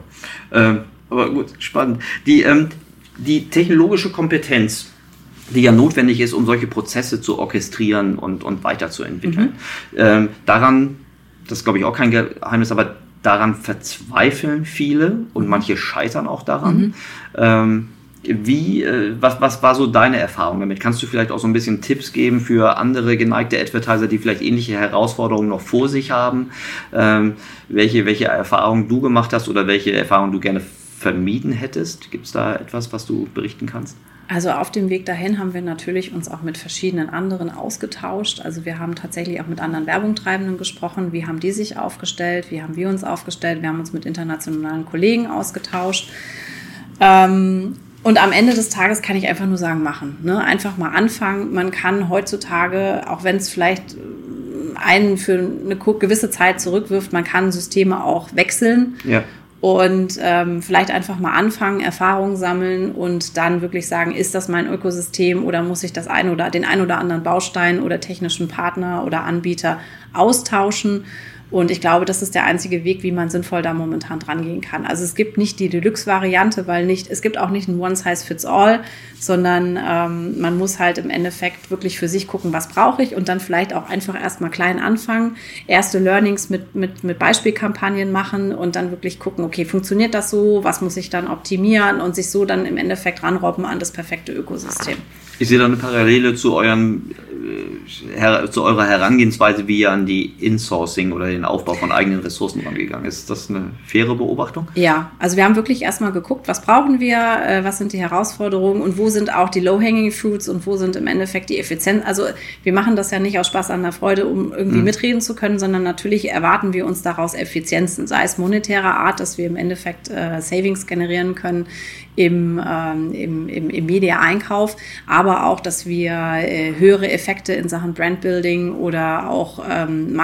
Ähm, aber gut, spannend. Die, ähm, die technologische Kompetenz die ja notwendig ist, um solche Prozesse zu orchestrieren und, und weiterzuentwickeln. Mhm. Ähm, daran, das ist glaube ich auch kein Geheimnis, aber daran verzweifeln viele und manche scheitern auch daran. Mhm. Ähm, wie, äh, was, was war so deine Erfahrung damit? Kannst du vielleicht auch so ein bisschen Tipps geben für andere geneigte Advertiser, die vielleicht ähnliche Herausforderungen noch vor sich haben? Ähm, welche, welche Erfahrungen du gemacht hast oder welche Erfahrungen du gerne vermieden hättest? Gibt es da etwas, was du berichten kannst? Also auf dem Weg dahin haben wir natürlich uns auch mit verschiedenen anderen ausgetauscht. Also wir haben tatsächlich auch mit anderen Werbungtreibenden gesprochen. Wie haben die sich aufgestellt? Wie haben wir uns aufgestellt? Wir haben uns mit internationalen Kollegen ausgetauscht. Ähm, und am Ende des Tages kann ich einfach nur sagen, machen. Ne? Einfach mal anfangen. Man kann heutzutage, auch wenn es vielleicht einen für eine gewisse Zeit zurückwirft, man kann Systeme auch wechseln. Ja und ähm, vielleicht einfach mal anfangen, Erfahrungen sammeln und dann wirklich sagen, ist das mein Ökosystem oder muss ich das ein oder den ein oder anderen Baustein oder technischen Partner oder Anbieter austauschen und ich glaube, das ist der einzige Weg, wie man sinnvoll da momentan dran gehen kann. Also es gibt nicht die Deluxe-Variante, weil nicht, es gibt auch nicht ein One-Size-Fits-All, sondern ähm, man muss halt im Endeffekt wirklich für sich gucken, was brauche ich und dann vielleicht auch einfach erstmal klein anfangen, erste Learnings mit, mit, mit Beispielkampagnen machen und dann wirklich gucken, okay, funktioniert das so, was muss ich dann optimieren und sich so dann im Endeffekt ranrobben an das perfekte Ökosystem. Ich sehe da eine Parallele zu euren her, zu eurer Herangehensweise, wie ihr an die Insourcing oder den Aufbau von eigenen Ressourcen rangegangen ist. Ist das eine faire Beobachtung? Ja, also wir haben wirklich erstmal geguckt, was brauchen wir, äh, was sind die Herausforderungen und wo sind auch die Low-Hanging Fruits und wo sind im Endeffekt die Effizienz. Also wir machen das ja nicht aus Spaß an der Freude, um irgendwie mhm. mitreden zu können, sondern natürlich erwarten wir uns daraus Effizienzen, sei es monetärer Art, dass wir im Endeffekt äh, Savings generieren können im, ähm, im, im, im Media-Einkauf, aber auch, dass wir äh, höhere Effekte in Sachen Brandbuilding oder auch ähm,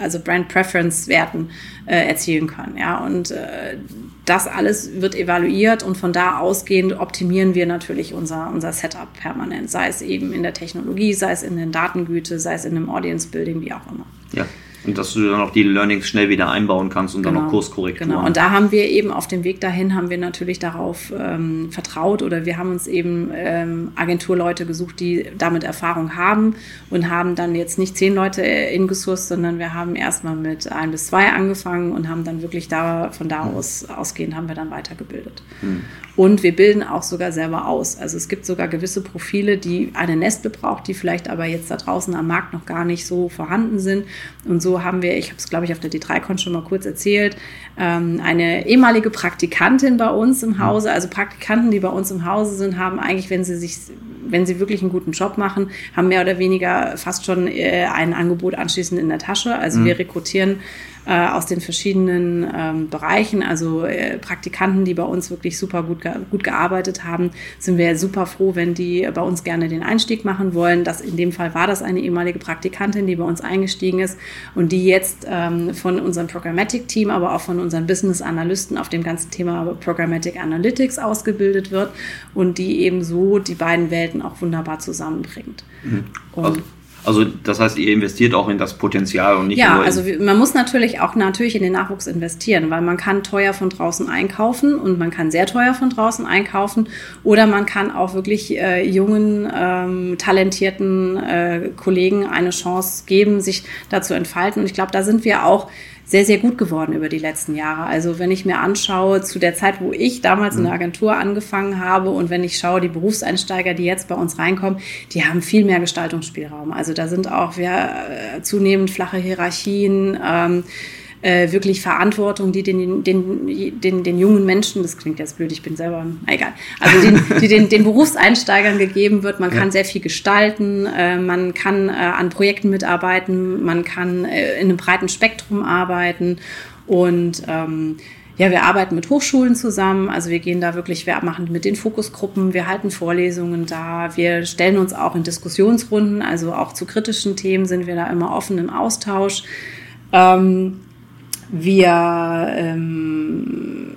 also Brand Preference-Werten äh, erzielen können. Ja? Und äh, das alles wird evaluiert und von da ausgehend optimieren wir natürlich unser, unser Setup permanent, sei es eben in der Technologie, sei es in den Datengüte, sei es in dem Audience Building, wie auch immer. Ja. Und dass du dann auch die Learnings schnell wieder einbauen kannst und genau. dann auch Kurskorrekturen. Genau, und da haben wir eben auf dem Weg dahin, haben wir natürlich darauf ähm, vertraut oder wir haben uns eben ähm, Agenturleute gesucht, die damit Erfahrung haben und haben dann jetzt nicht zehn Leute ingesourced, sondern wir haben erstmal mit ein bis zwei angefangen und haben dann wirklich da, von da aus ausgehend haben wir dann weitergebildet. Mhm. Und wir bilden auch sogar selber aus. Also es gibt sogar gewisse Profile, die eine Nestle braucht, die vielleicht aber jetzt da draußen am Markt noch gar nicht so vorhanden sind. Und so haben wir, ich habe es glaube ich auf der D3Con schon mal kurz erzählt, ähm, eine ehemalige Praktikantin bei uns im Hause. Also Praktikanten, die bei uns im Hause sind, haben eigentlich, wenn sie sich wenn sie wirklich einen guten Job machen, haben mehr oder weniger fast schon äh, ein Angebot anschließend in der Tasche. Also mhm. wir rekrutieren äh, aus den verschiedenen ähm, Bereichen. Also äh, Praktikanten, die bei uns wirklich super gut, ge gut gearbeitet haben, sind wir super froh, wenn die bei uns gerne den Einstieg machen wollen. Das, in dem Fall war das eine ehemalige Praktikantin, die bei uns eingestiegen ist und die jetzt ähm, von unserem Programmatic-Team, aber auch von unseren Business-Analysten auf dem ganzen Thema Programmatic Analytics ausgebildet wird und die eben so die beiden Welten auch wunderbar zusammenbringt. Mhm. Und also das heißt, ihr investiert auch in das Potenzial und nicht ja, nur. Ja, also man muss natürlich auch natürlich in den Nachwuchs investieren, weil man kann teuer von draußen einkaufen und man kann sehr teuer von draußen einkaufen oder man kann auch wirklich äh, jungen, ähm, talentierten äh, Kollegen eine Chance geben, sich da zu entfalten. Und ich glaube, da sind wir auch sehr, sehr gut geworden über die letzten Jahre. Also wenn ich mir anschaue, zu der Zeit, wo ich damals in der mhm. Agentur angefangen habe und wenn ich schaue, die Berufseinsteiger, die jetzt bei uns reinkommen, die haben viel mehr Gestaltungsspielraum. Also da sind auch wir, äh, zunehmend flache Hierarchien. Ähm, äh, wirklich Verantwortung, die den, den, den, den jungen Menschen, das klingt jetzt blöd, ich bin selber, egal, also den, die den, den Berufseinsteigern gegeben wird. Man kann sehr viel gestalten, äh, man kann äh, an Projekten mitarbeiten, man kann äh, in einem breiten Spektrum arbeiten und ähm, ja, wir arbeiten mit Hochschulen zusammen, also wir gehen da wirklich, wir machen mit den Fokusgruppen, wir halten Vorlesungen da, wir stellen uns auch in Diskussionsrunden, also auch zu kritischen Themen sind wir da immer offen im Austausch. Ähm, wir ähm,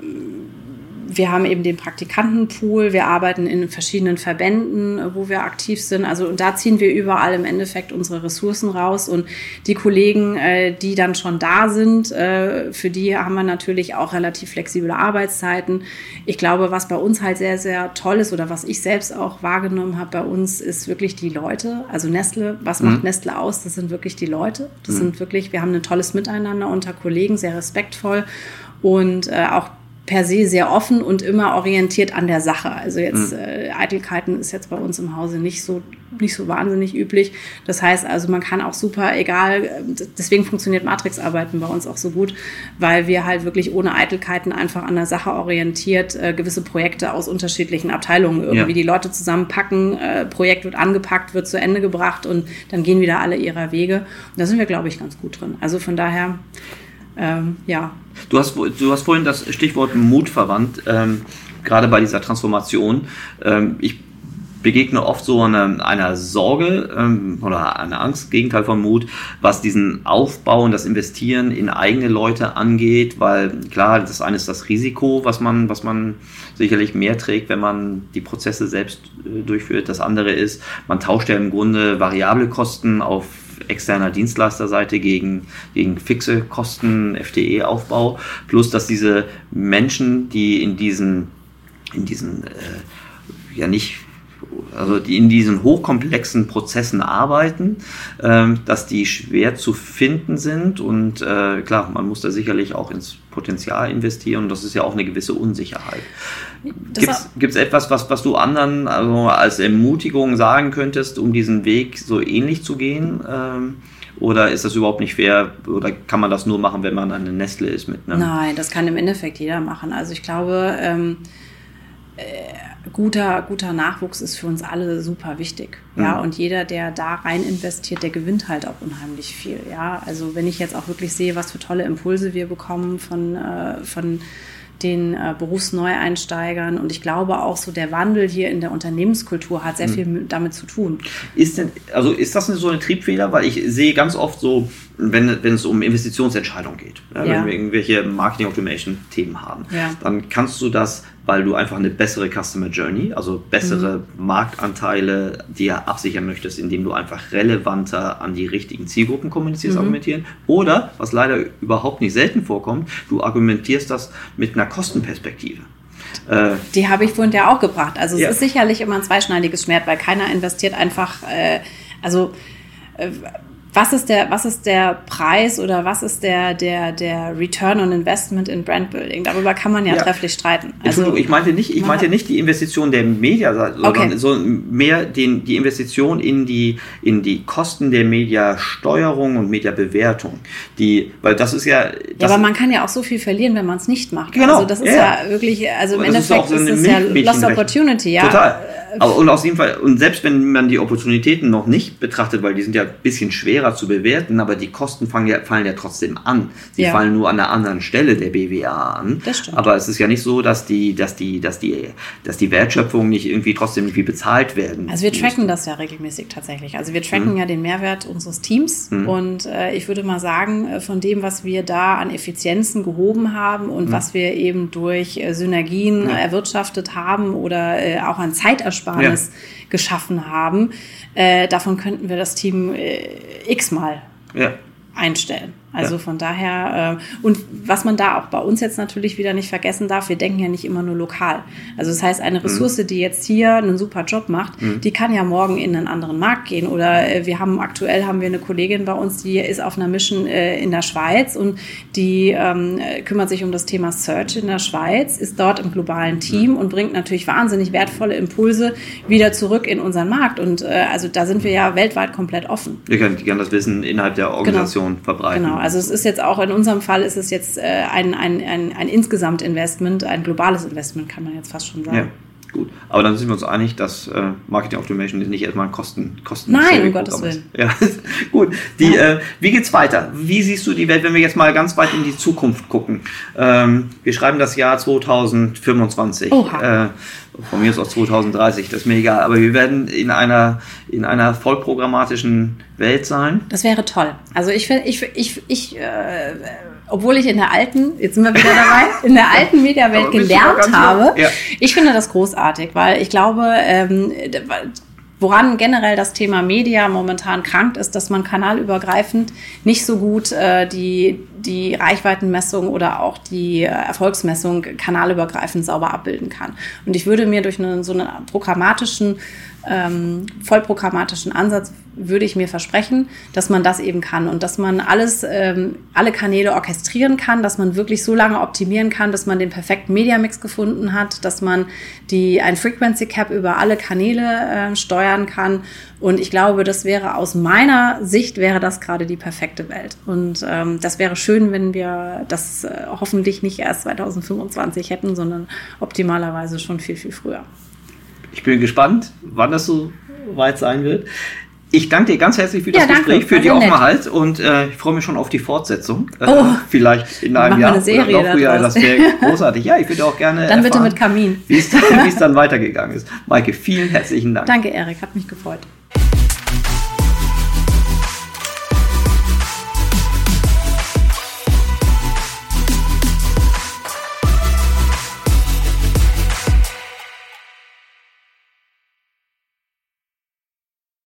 wir haben eben den Praktikantenpool, wir arbeiten in verschiedenen Verbänden, wo wir aktiv sind. Also und da ziehen wir überall im Endeffekt unsere Ressourcen raus. Und die Kollegen, äh, die dann schon da sind, äh, für die haben wir natürlich auch relativ flexible Arbeitszeiten. Ich glaube, was bei uns halt sehr, sehr toll ist oder was ich selbst auch wahrgenommen habe bei uns, ist wirklich die Leute. Also Nestle, was mhm. macht Nestle aus? Das sind wirklich die Leute. Das mhm. sind wirklich, wir haben ein tolles Miteinander unter Kollegen, sehr respektvoll und äh, auch per se sehr offen und immer orientiert an der Sache. Also jetzt mhm. äh, Eitelkeiten ist jetzt bei uns im Hause nicht so nicht so wahnsinnig üblich. Das heißt also, man kann auch super, egal, deswegen funktioniert Matrixarbeiten bei uns auch so gut, weil wir halt wirklich ohne Eitelkeiten einfach an der Sache orientiert äh, gewisse Projekte aus unterschiedlichen Abteilungen irgendwie ja. die Leute zusammenpacken, äh, Projekt wird angepackt, wird zu Ende gebracht und dann gehen wieder alle ihrer Wege. Und da sind wir, glaube ich, ganz gut drin. Also von daher ähm, ja. Du hast, du hast vorhin das Stichwort Mut verwandt, ähm, gerade bei dieser Transformation. Ähm, ich begegne oft so einer, einer Sorge ähm, oder einer Angst, Gegenteil von Mut, was diesen Aufbau und das Investieren in eigene Leute angeht, weil klar, das eine ist das Risiko, was man, was man sicherlich mehr trägt, wenn man die Prozesse selbst äh, durchführt. Das andere ist, man tauscht ja im Grunde variable Kosten auf externer Dienstleisterseite gegen, gegen fixe Kosten, FTE-Aufbau, plus dass diese Menschen, die in diesen, in diesen äh, ja nicht also die in diesen hochkomplexen Prozessen arbeiten, ähm, dass die schwer zu finden sind und äh, klar, man muss da sicherlich auch ins Potenzial investieren und das ist ja auch eine gewisse Unsicherheit. Gibt es etwas, was, was du anderen also als Ermutigung sagen könntest, um diesen Weg so ähnlich zu gehen? Ähm, oder ist das überhaupt nicht fair? Oder kann man das nur machen, wenn man eine Nestle ist mit einem? Nein, das kann im Endeffekt jeder machen. Also ich glaube, ähm, äh, guter, guter Nachwuchs ist für uns alle super wichtig. Ja, mhm. und jeder, der da rein investiert, der gewinnt halt auch unheimlich viel. Ja, also wenn ich jetzt auch wirklich sehe, was für tolle Impulse wir bekommen von, äh, von den äh, Berufsneueinsteigern. Und ich glaube auch so der Wandel hier in der Unternehmenskultur hat sehr mhm. viel damit zu tun. Ist denn, also ist das so eine Triebfeder? Weil ich sehe ganz oft so, wenn, wenn es um Investitionsentscheidungen geht, ja, ja. wenn wir irgendwelche Marketing Automation Themen haben, ja. dann kannst du das weil du einfach eine bessere Customer Journey, also bessere mhm. Marktanteile dir absichern möchtest, indem du einfach relevanter an die richtigen Zielgruppen kommunizierst, mhm. argumentieren. Oder, was leider überhaupt nicht selten vorkommt, du argumentierst das mit einer Kostenperspektive. Äh, die habe ich vorhin ja auch gebracht. Also es ja. ist sicherlich immer ein zweischneidiges Schwert, weil keiner investiert einfach, äh, also äh, was ist der, was ist der Preis oder was ist der, der, der Return on Investment in Brandbuilding? Darüber kann man ja, ja. trefflich streiten. Also, ich meinte nicht, ich meinte nicht die Investition der Media, sondern okay. so mehr den, die Investition in die, in die Kosten der Mediasteuerung und Mediabewertung. Die, weil das ist ja. Das ja, aber man kann ja auch so viel verlieren, wenn man es nicht macht. Genau. Also das ist ja, ja wirklich, also im Endeffekt ist, es ja Lost Opportunity, ja. Total. Aber, und aus dem Fall, und selbst wenn man die Opportunitäten noch nicht betrachtet, weil die sind ja ein bisschen schwerer zu bewerten, aber die Kosten fallen ja, fallen ja trotzdem an. Sie ja. fallen nur an einer anderen Stelle der BWA an. Das stimmt. Aber es ist ja nicht so, dass die, dass die, dass die, dass die Wertschöpfung nicht irgendwie trotzdem irgendwie bezahlt werden. Also wir tracken das ja regelmäßig tatsächlich. Also wir tracken mhm. ja den Mehrwert unseres Teams mhm. und äh, ich würde mal sagen, äh, von dem, was wir da an Effizienzen gehoben haben und mhm. was wir eben durch äh, Synergien erwirtschaftet haben oder äh, auch an Zeitersparnis Zeitersparnis ja. geschaffen haben. Äh, davon könnten wir das Team äh, x-mal ja. einstellen. Also ja. von daher, äh, und was man da auch bei uns jetzt natürlich wieder nicht vergessen darf, wir denken ja nicht immer nur lokal. Also das heißt, eine mhm. Ressource, mhm. die jetzt hier einen super Job macht, mhm. die kann ja morgen in einen anderen Markt gehen. Oder äh, wir haben aktuell haben wir eine Kollegin bei uns, die ist auf einer Mission äh, in der Schweiz und die ähm, kümmert sich um das Thema Search in der Schweiz, ist dort im globalen Team mhm. und bringt natürlich wahnsinnig wertvolle Impulse wieder zurück in unseren Markt. Und äh, also da sind wir ja weltweit komplett offen. Wir können, die können das Wissen innerhalb der Organisation genau. verbreiten. Genau. Also es ist jetzt auch in unserem Fall ist es jetzt äh, ein, ein, ein, ein Insgesamt-Investment, ein globales Investment, kann man jetzt fast schon sagen. Ja. Gut, aber dann sind wir uns einig, dass äh, Marketing Automation nicht erstmal ein Kosten, Kosten Nein, um Gottes Willen. Ja, gut. Die, ja. Äh, wie geht's weiter? Wie siehst du die Welt, wenn wir jetzt mal ganz weit in die Zukunft gucken? Ähm, wir schreiben das Jahr 2025. Oha. Äh, von mir ist auch 2030, das ist mir egal. Aber wir werden in einer, in einer vollprogrammatischen Welt sein. Das wäre toll. Also ich finde, ich, ich, ich äh, obwohl ich in der alten, jetzt sind wir wieder dabei, in der alten Mediawelt gelernt habe. Ja. Ich finde das großartig, weil ich glaube, ähm, woran generell das Thema Media momentan krankt, ist, dass man kanalübergreifend nicht so gut äh, die, die Reichweitenmessung oder auch die äh, Erfolgsmessung kanalübergreifend sauber abbilden kann. Und ich würde mir durch einen, so einen programmatischen ähm, vollprogrammatischen Ansatz würde ich mir versprechen, dass man das eben kann und dass man alles, ähm, alle Kanäle orchestrieren kann, dass man wirklich so lange optimieren kann, dass man den perfekten Media-Mix gefunden hat, dass man die, ein Frequency Cap über alle Kanäle äh, steuern kann. Und ich glaube, das wäre aus meiner Sicht wäre das gerade die perfekte Welt. Und ähm, das wäre schön, wenn wir das äh, hoffentlich nicht erst 2025 hätten, sondern optimalerweise schon viel, viel früher. Ich bin gespannt, wann das so weit sein wird. Ich danke dir ganz herzlich für das ja, Gespräch, für die Offenheit und äh, ich freue mich schon auf die Fortsetzung. Äh, oh, vielleicht in einem Jahr eine Serie oder noch früher. Das wäre großartig. Ja, ich würde auch gerne. Dann erfahren, bitte mit Kamin. Wie es dann weitergegangen ist. Maike, vielen herzlichen Dank. Danke, Erik, hat mich gefreut.